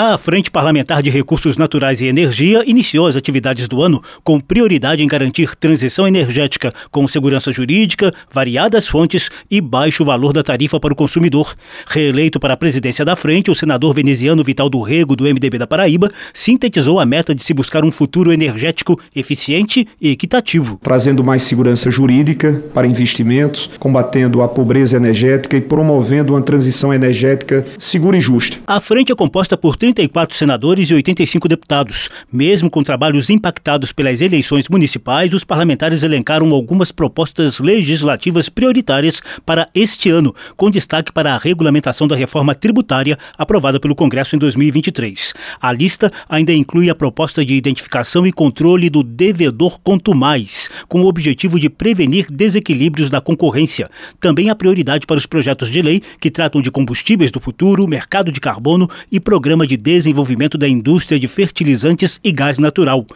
A Frente Parlamentar de Recursos Naturais e Energia iniciou as atividades do ano com prioridade em garantir transição energética com segurança jurídica, variadas fontes e baixo valor da tarifa para o consumidor. Reeleito para a presidência da frente, o senador veneziano Vital do Rego, do MDB da Paraíba, sintetizou a meta de se buscar um futuro energético eficiente e equitativo. Trazendo mais segurança jurídica para investimentos, combatendo a pobreza energética e promovendo uma transição energética segura e justa. A frente é composta por 34 senadores e 85 deputados. Mesmo com trabalhos impactados pelas eleições municipais, os parlamentares elencaram algumas propostas legislativas prioritárias para este ano, com destaque para a regulamentação da reforma tributária aprovada pelo Congresso em 2023. A lista ainda inclui a proposta de identificação e controle do devedor mais, com o objetivo de prevenir desequilíbrios da concorrência. Também há prioridade para os projetos de lei que tratam de combustíveis do futuro, mercado de carbono e programa de desenvolvimento da indústria de fertilizantes e gás natural.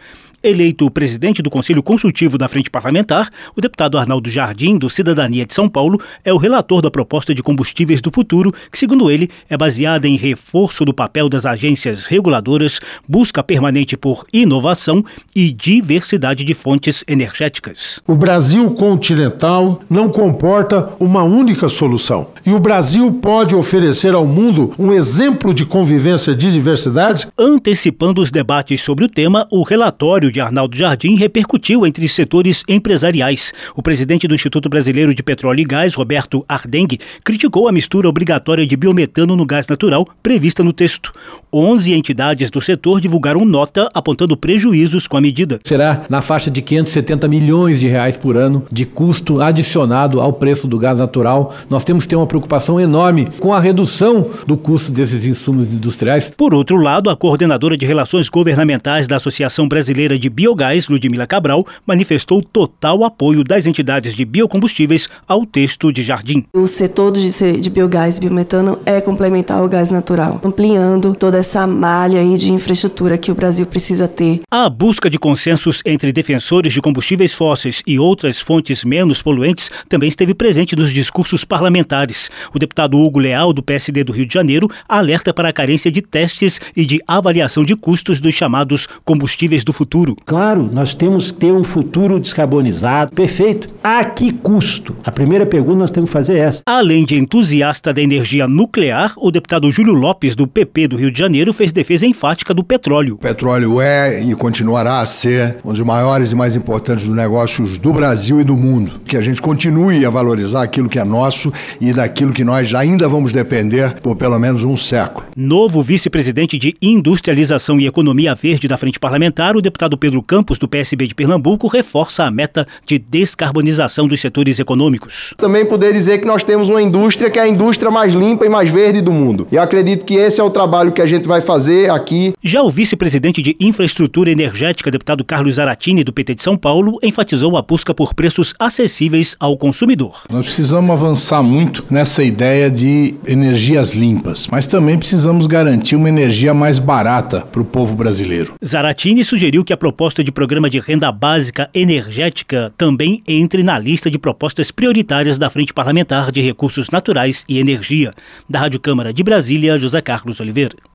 Eleito presidente do Conselho Consultivo da Frente Parlamentar, o deputado Arnaldo Jardim, do Cidadania de São Paulo, é o relator da proposta de combustíveis do futuro, que, segundo ele, é baseada em reforço do papel das agências reguladoras, busca permanente por inovação e diversidade de fontes energéticas. O Brasil continental não comporta uma única solução. E o Brasil pode oferecer ao mundo um exemplo de convivência de diversidades. Antecipando os debates sobre o tema, o relatório de Arnaldo Jardim repercutiu entre setores empresariais. O presidente do Instituto Brasileiro de Petróleo e Gás, Roberto Ardengue, criticou a mistura obrigatória de biometano no gás natural prevista no texto. Onze entidades do setor divulgaram nota apontando prejuízos com a medida. Será na faixa de 570 milhões de reais por ano de custo adicionado ao preço do gás natural. Nós temos que ter uma preocupação enorme com a redução do custo desses insumos industriais. Por outro lado, a coordenadora de relações governamentais da Associação Brasileira de de Biogás, Ludmila Cabral, manifestou total apoio das entidades de biocombustíveis ao texto de Jardim. O setor de, de biogás e biometano é complementar ao gás natural, ampliando toda essa malha aí de infraestrutura que o Brasil precisa ter. A busca de consensos entre defensores de combustíveis fósseis e outras fontes menos poluentes também esteve presente nos discursos parlamentares. O deputado Hugo Leal, do PSD do Rio de Janeiro, alerta para a carência de testes e de avaliação de custos dos chamados combustíveis do futuro futuro. Claro, nós temos que ter um futuro descarbonizado, perfeito. A que custo? A primeira pergunta nós temos que fazer é essa. Além de entusiasta da energia nuclear, o deputado Júlio Lopes, do PP do Rio de Janeiro, fez defesa enfática do petróleo. O petróleo é e continuará a ser um dos maiores e mais importantes dos negócios do Brasil e do mundo. Que a gente continue a valorizar aquilo que é nosso e daquilo que nós ainda vamos depender por pelo menos um século. Novo vice-presidente de Industrialização e Economia Verde da Frente Parlamentar, o deputado Pedro Campos, do PSB de Pernambuco, reforça a meta de descarbonização dos setores econômicos. Também poder dizer que nós temos uma indústria que é a indústria mais limpa e mais verde do mundo. E acredito que esse é o trabalho que a gente vai fazer aqui. Já o vice-presidente de Infraestrutura Energética, deputado Carlos Zaratini, do PT de São Paulo, enfatizou a busca por preços acessíveis ao consumidor. Nós precisamos avançar muito nessa ideia de energias limpas, mas também precisamos garantir uma energia mais barata para o povo brasileiro. Zaratini sugeriu que a proposta de programa de renda básica energética também entre na lista de propostas prioritárias da Frente Parlamentar de Recursos Naturais e Energia. Da Rádio Câmara de Brasília, José Carlos Oliveira.